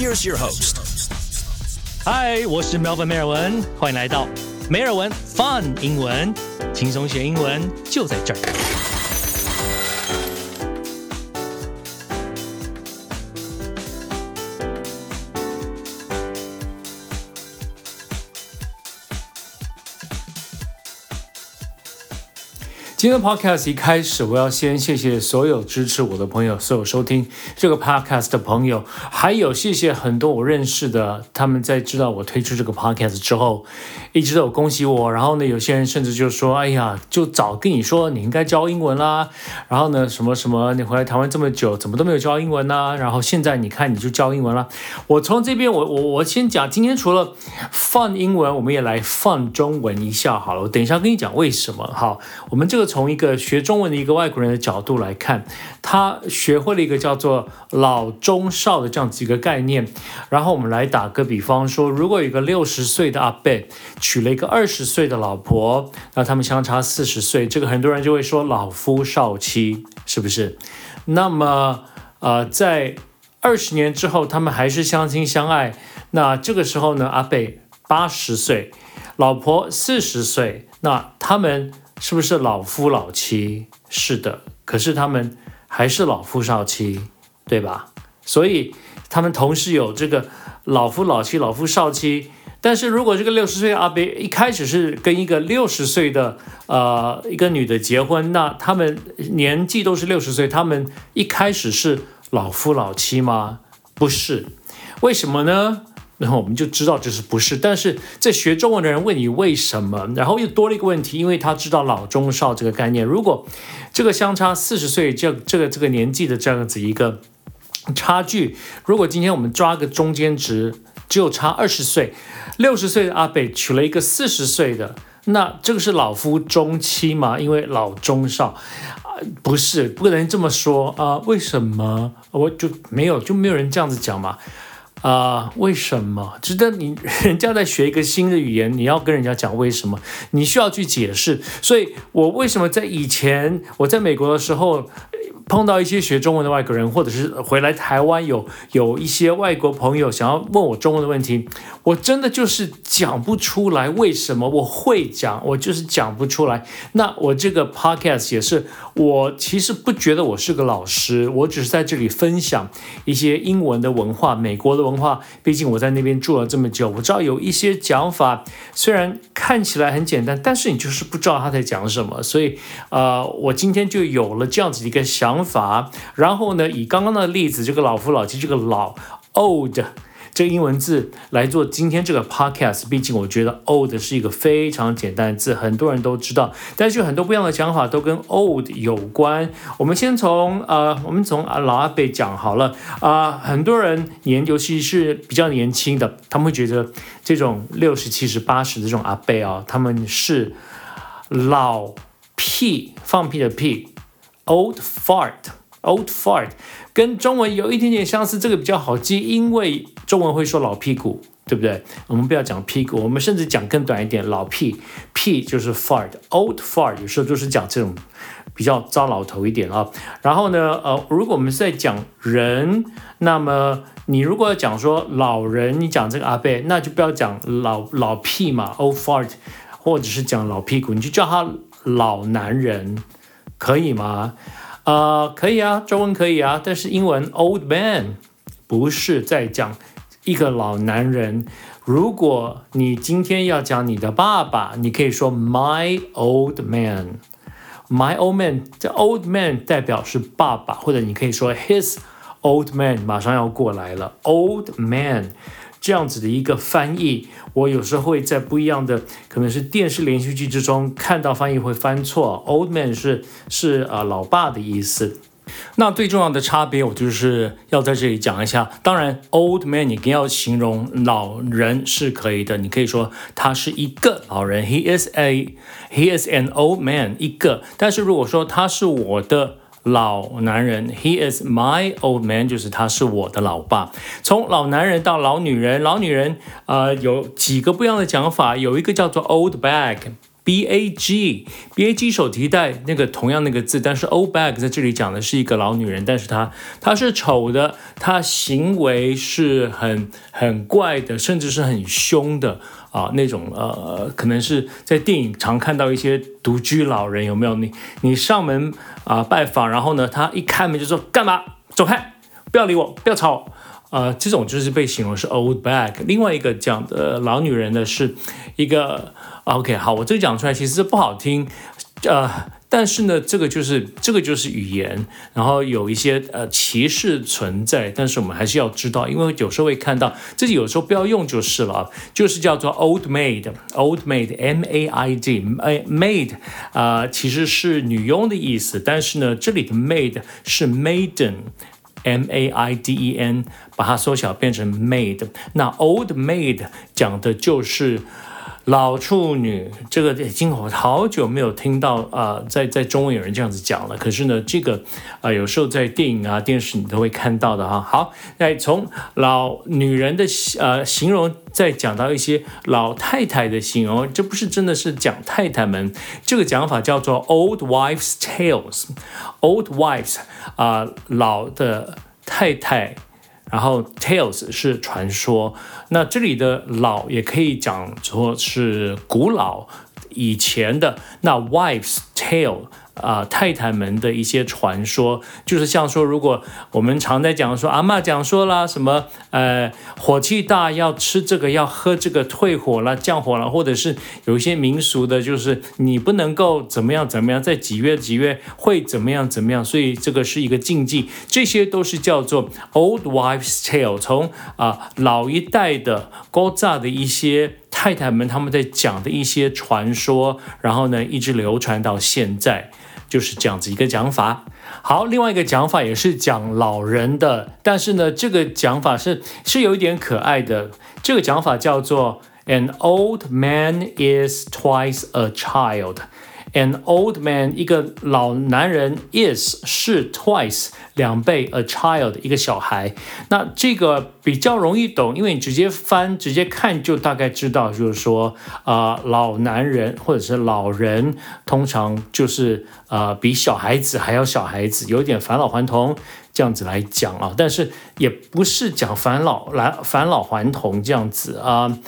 Here's your host. 嗨，我是 Melvin 梅尔文，欢迎来到梅尔文 Fun 英文，轻松学英文就在这儿。今天 Podcast 一开始，我要先谢谢所有支持我的朋友，所有收听这个 Podcast 的朋友，还有谢谢很多我认识的，他们在知道我推出这个 Podcast 之后，一直都有恭喜我。然后呢，有些人甚至就说：“哎呀，就早跟你说你应该教英文啦。”然后呢，什么什么，你回来台湾这么久，怎么都没有教英文呢？然后现在你看你就教英文了。我从这边，我我我先讲，今天除了放英文，我们也来放中文一下好了。我等一下跟你讲为什么。好，我们这个。从一个学中文的一个外国人的角度来看，他学会了一个叫做“老中少”的这样子一个概念。然后我们来打个比方说，如果有一个六十岁的阿伯娶了一个二十岁的老婆，那他们相差四十岁，这个很多人就会说老夫少妻，是不是？那么，呃，在二十年之后，他们还是相亲相爱。那这个时候呢，阿伯八十岁，老婆四十岁，那他们。是不是老夫老妻？是的，可是他们还是老夫少妻，对吧？所以他们同时有这个老夫老妻、老夫少妻。但是如果这个六十岁阿伯一开始是跟一个六十岁的呃一个女的结婚，那他们年纪都是六十岁，他们一开始是老夫老妻吗？不是，为什么呢？然后我们就知道这是不是，但是在学中文的人问你为什么，然后又多了一个问题，因为他知道老中少这个概念。如果这个相差四十岁这这个这个年纪的这样子一个差距，如果今天我们抓个中间值，只有差二十岁，六十岁的阿北娶了一个四十岁的，那这个是老夫中妻吗？因为老中少啊，不是，不能这么说啊。为什么？我就没有就没有人这样子讲嘛。啊，为什么？值得你人家在学一个新的语言，你要跟人家讲为什么？你需要去解释。所以我为什么在以前我在美国的时候？碰到一些学中文的外国人，或者是回来台湾有有一些外国朋友想要问我中文的问题，我真的就是讲不出来为什么我会讲，我就是讲不出来。那我这个 podcast 也是，我其实不觉得我是个老师，我只是在这里分享一些英文的文化、美国的文化。毕竟我在那边住了这么久，我知道有一些讲法虽然看起来很简单，但是你就是不知道他在讲什么。所以，呃，我今天就有了这样子一个想。法，然后呢，以刚刚的例子，这个老夫老妻，这个老 old 这个英文字来做今天这个 podcast。毕竟我觉得 old 是一个非常简单的字，很多人都知道，但是有很多不一样的讲法都跟 old 有关。我们先从呃，我们从啊老阿伯讲好了啊，很多人年，尤其是比较年轻的，他们会觉得这种六十七十八十的这种阿伯啊，他们是老屁，放屁的屁。Old fart, old fart，跟中文有一点点相似，这个比较好记，因为中文会说老屁股，对不对？我们不要讲屁股，我们甚至讲更短一点，老屁，屁就是 fart，old fart，有时候就是讲这种比较糟老头一点啊。然后呢，呃，如果我们是在讲人，那么你如果要讲说老人，你讲这个阿贝，那就不要讲老老屁嘛，old fart，或者是讲老屁股，你就叫他老男人。可以吗？呃，可以啊，中文可以啊，但是英文 old man 不是在讲一个老男人。如果你今天要讲你的爸爸，你可以说 my old man，my old man，这 old man 代表是爸爸，或者你可以说 his old man，马上要过来了，old man。这样子的一个翻译，我有时候会在不一样的可能是电视连续剧之中看到翻译会翻错。Old man 是是啊老爸的意思。那最重要的差别，我就是要在这里讲一下。当然，old man 你要形容老人是可以的，你可以说他是一个老人，he is a he is an old man 一个。但是如果说他是我的。老男人，He is my old man，就是他是我的老爸。从老男人到老女人，老女人，呃，有几个不一样的讲法。有一个叫做 old bag，B A G B A G 手提袋那个同样那个字，但是 old bag 在这里讲的是一个老女人，但是她她是丑的，她行为是很很怪的，甚至是很凶的啊那种呃，可能是在电影常看到一些独居老人有没有？你你上门啊拜访，然后呢，他一开门就说干嘛？走开，不要理我，不要吵我。呃，这种就是被形容是 old bag。另外一个讲的老女人呢，是一个 OK。好，我这个讲出来其实不好听，呃，但是呢，这个就是这个就是语言，然后有一些呃歧视存在，但是我们还是要知道，因为有时候会看到自己有时候不要用就是了，就是叫做 old maid，old maid，M A I D，maid 啊，其实是女佣的意思，但是呢，这里的 maid 是 maiden。M A I D E N，把它缩小变成 made。那 old made 讲的就是老处女。这个已经我好久没有听到啊，在在中文有人这样子讲了。可是呢，这个啊，有时候在电影啊、电视你都会看到的哈。好，那从老女人的呃形容，再讲到一些老太太的形容，这不是真的是讲太太们。这个讲法叫做 old wives' tales。old wives 啊，老的太太，然后 tales 是传说。那这里的老也可以讲说是古老以前的。那 wives' tale。啊，太太们的一些传说，就是像说，如果我们常在讲说，阿妈讲说啦，什么呃，火气大要吃这个，要喝这个退火了、降火了，或者是有一些民俗的，就是你不能够怎么样怎么样，在几月几月会怎么样怎么样，所以这个是一个禁忌，这些都是叫做 old wives' tale，从啊老一代的高炸的一些太太们他们在讲的一些传说，然后呢一直流传到现在。就是这样子一个讲法。好，另外一个讲法也是讲老人的，但是呢，这个讲法是是有一点可爱的。这个讲法叫做 "An old man is twice a child." An old man，一个老男人，is 是 twice 两倍，a child 一个小孩。那这个比较容易懂，因为你直接翻、直接看就大概知道，就是说啊，老男人或者是老人，通常就是啊比小孩子还要小孩子，有点返老还童这样子来讲啊。但是也不是讲返老来返老还童这样子啊。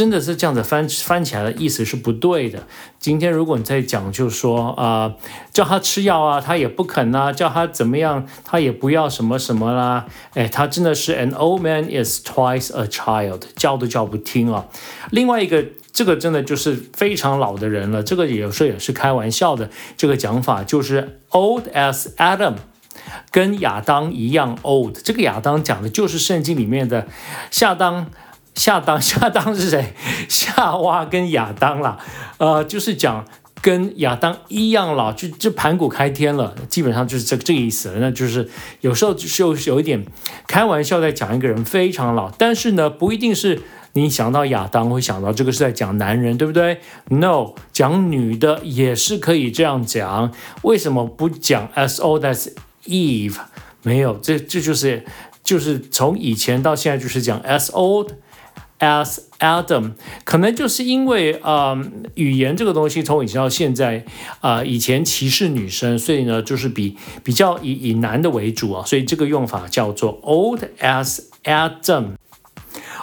真的是这样子翻翻起来的意思是不对的。今天如果你在讲，就说啊，叫他吃药啊，他也不肯啊；叫他怎么样，他也不要什么什么啦。哎，他真的是 an old man is twice a child，叫都叫不听啊。另外一个，这个真的就是非常老的人了。这个有时候也是开玩笑的。这个讲法就是 old as Adam，跟亚当一样 old。这个亚当讲的就是圣经里面的夏当。夏当，夏当是谁？夏娃跟亚当啦，呃，就是讲跟亚当一样老，就就盘古开天了，基本上就是这这个意思。那就是有时候就是有有一点开玩笑在讲一个人非常老，但是呢，不一定是你想到亚当会想到这个是在讲男人，对不对？No，讲女的也是可以这样讲。为什么不讲 as old as Eve？没有，这这就是就是从以前到现在就是讲 as old。As Adam，可能就是因为呃，语言这个东西从以前到现在啊，以前歧视女生，所以呢，就是比比较以以男的为主啊，所以这个用法叫做 Old as Adam。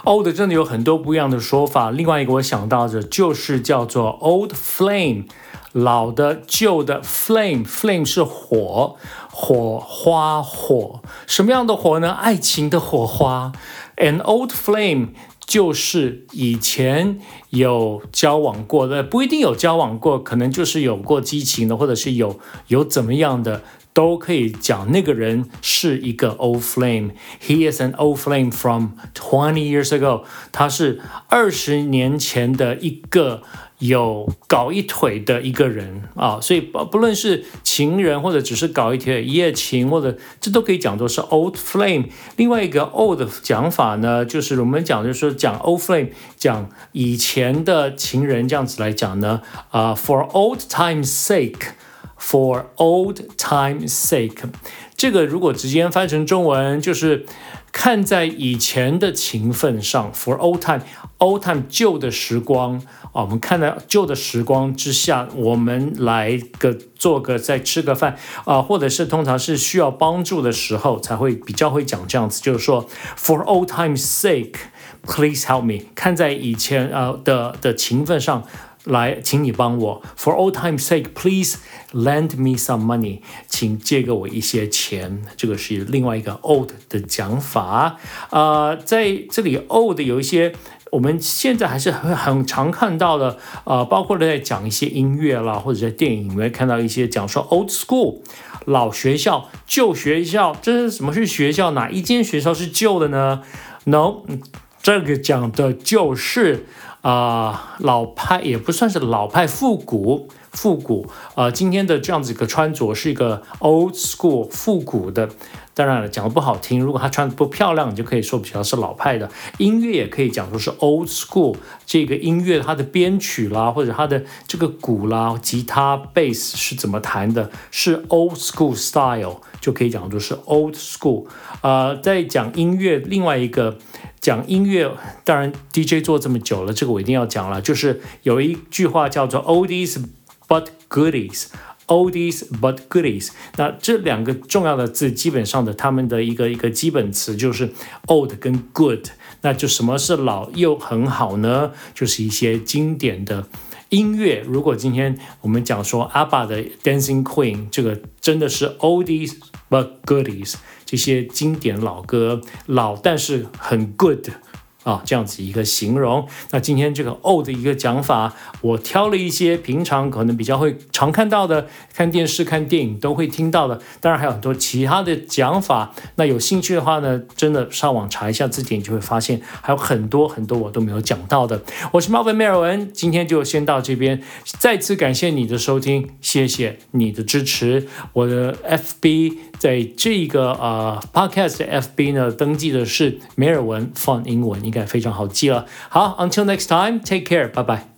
Old 真的有很多不一样的说法。另外一个我想到的就是叫做 Old Flame，老的旧的 Flame，Flame 是火火花火，什么样的火呢？爱情的火花，An Old Flame。就是以前有交往过的，不一定有交往过，可能就是有过激情的，或者是有有怎么样的，都可以讲那个人是一个 old flame。He is an old flame from twenty years ago。他是二十年前的一个。有搞一腿的一个人啊，所以不不论是情人或者只是搞一腿一夜情，或者这都可以讲作是 old flame。另外一个 old 讲法呢，就是我们讲就是说讲 old flame，讲以前的情人这样子来讲呢，啊，for old time's sake For old time's sake，这个如果直接翻成中文就是看在以前的情分上，for old time，old time 旧的时光啊，我们看在旧的时光之下，我们来个做个再吃个饭啊，或者是通常是需要帮助的时候才会比较会讲这样子，就是说 for old time's sake，please help me。看在以前呃的的情分上。来，请你帮我，For old time's sake, please lend me some money，请借给我一些钱。这个是另外一个 old 的讲法。呃，在这里 old 有一些我们现在还是很很常看到的，呃，包括在讲一些音乐啦，或者在电影里面看到一些讲说 old school，老学校、旧学校。这是什么是学校？哪一间学校是旧的呢？No，这个讲的就是。啊，老派也不算是老派，复古复古。呃，今天的这样子一个穿着是一个 old school 复古的。当然了，讲的不好听，如果他穿的不漂亮，你就可以说比较是老派的。音乐也可以讲说是 old school，这个音乐它的编曲啦，或者它的这个鼓啦、吉他、bass 是怎么弹的，是 old school style，就可以讲说是 old school。呃，在讲音乐，另外一个。讲音乐，当然 DJ 做这么久了，这个我一定要讲了。就是有一句话叫做 “oldies but goodies”，“oldies but goodies”。那这两个重要的字，基本上的他们的一个一个基本词就是 “old” 跟 “good”。那就什么是老又很好呢？就是一些经典的音乐。如果今天我们讲说阿爸的《Dancing Queen》，这个真的是 “oldies but goodies”。这些经典老歌，老但是很 good。啊，这样子一个形容。那今天这个 old 的一个讲法，我挑了一些平常可能比较会常看到的，看电视、看电影都会听到的。当然还有很多其他的讲法。那有兴趣的话呢，真的上网查一下字典，就会发现还有很多很多我都没有讲到的。我是 Marvin 梅尔文，今天就先到这边。再次感谢你的收听，谢谢你的支持。我的 FB 在这个呃 Podcast 的 FB 呢，登记的是梅尔文放英文，应该。非常好记了。好，Until next time, take care，拜拜。